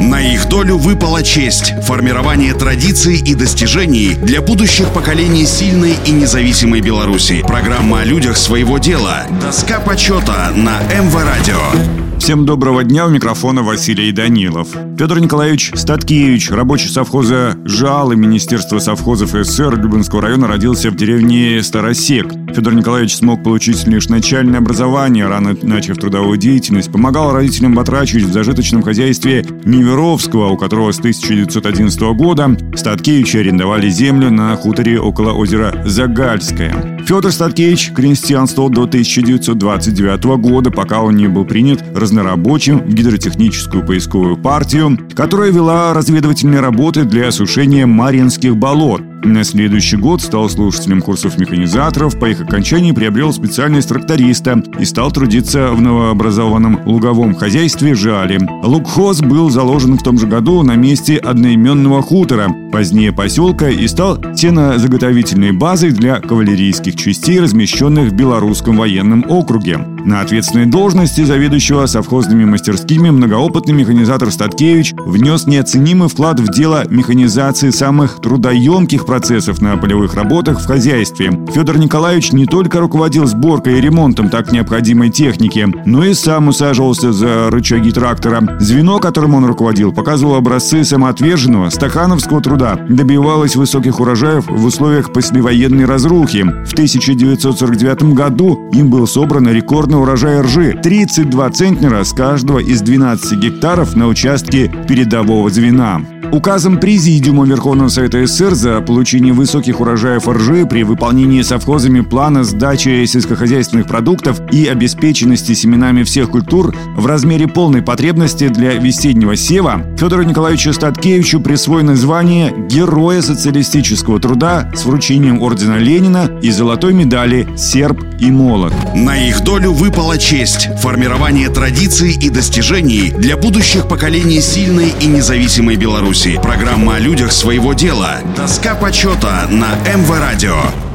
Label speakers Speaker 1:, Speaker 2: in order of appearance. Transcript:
Speaker 1: На их долю выпала честь – формирование традиций и достижений для будущих поколений сильной и независимой Беларуси. Программа о людях своего дела. Доска почета на МВ Радио.
Speaker 2: Всем доброго дня, у микрофона Василий Данилов. Федор Николаевич Статкевич, рабочий совхоза ЖАЛ и Министерства совхозов СССР Любинского района, родился в деревне Старосек. Федор Николаевич смог получить лишь начальное образование, рано начав трудовую деятельность, помогал родителям батрачить в зажиточном хозяйстве Неверовского, у которого с 1911 года Статкевичи арендовали землю на хуторе около озера Загальское. Федор Статкевич крестьянствовал до 1929 года, пока он не был принят разнорабочим в гидротехническую поисковую партию, которая вела разведывательные работы для осушения Марьинских болот. На следующий год стал слушателем курсов механизаторов, по их окончании приобрел специальность тракториста и стал трудиться в новообразованном луговом хозяйстве «Жали». Лукхоз был заложен в том же году на месте одноименного хутора, позднее поселка, и стал сенозаготовительной базой для кавалерийских частей, размещенных в Белорусском военном округе. На ответственной должности заведующего совхозными мастерскими многоопытный механизатор Статкевич внес неоценимый вклад в дело механизации самых трудоемких процессов на полевых работах в хозяйстве. Федор Николаевич не только руководил сборкой и ремонтом так необходимой техники, но и сам усаживался за рычаги трактора. Звено, которым он руководил, показывало образцы самоотверженного стахановского труда, добивалось высоких урожаев в условиях послевоенной разрухи. В 1949 году им был собран рекордный урожай ржи – 32 центнера с каждого из 12 гектаров на участке передового звена. Указом Президиума Верховного Совета СССР за получение высоких урожаев ржи при выполнении совхозами плана сдачи сельскохозяйственных продуктов и обеспеченности семенами всех культур в размере полной потребности для весеннего сева Федору Николаевичу Статкевичу присвоено звание Героя социалистического труда с вручением ордена Ленина и золотой медали «Серб и молот».
Speaker 1: На их долю выпала честь – формирование традиций и достижений для будущих поколений сильной и независимой Беларуси. Программа о людях своего дела. Доска почета на МВ Радио.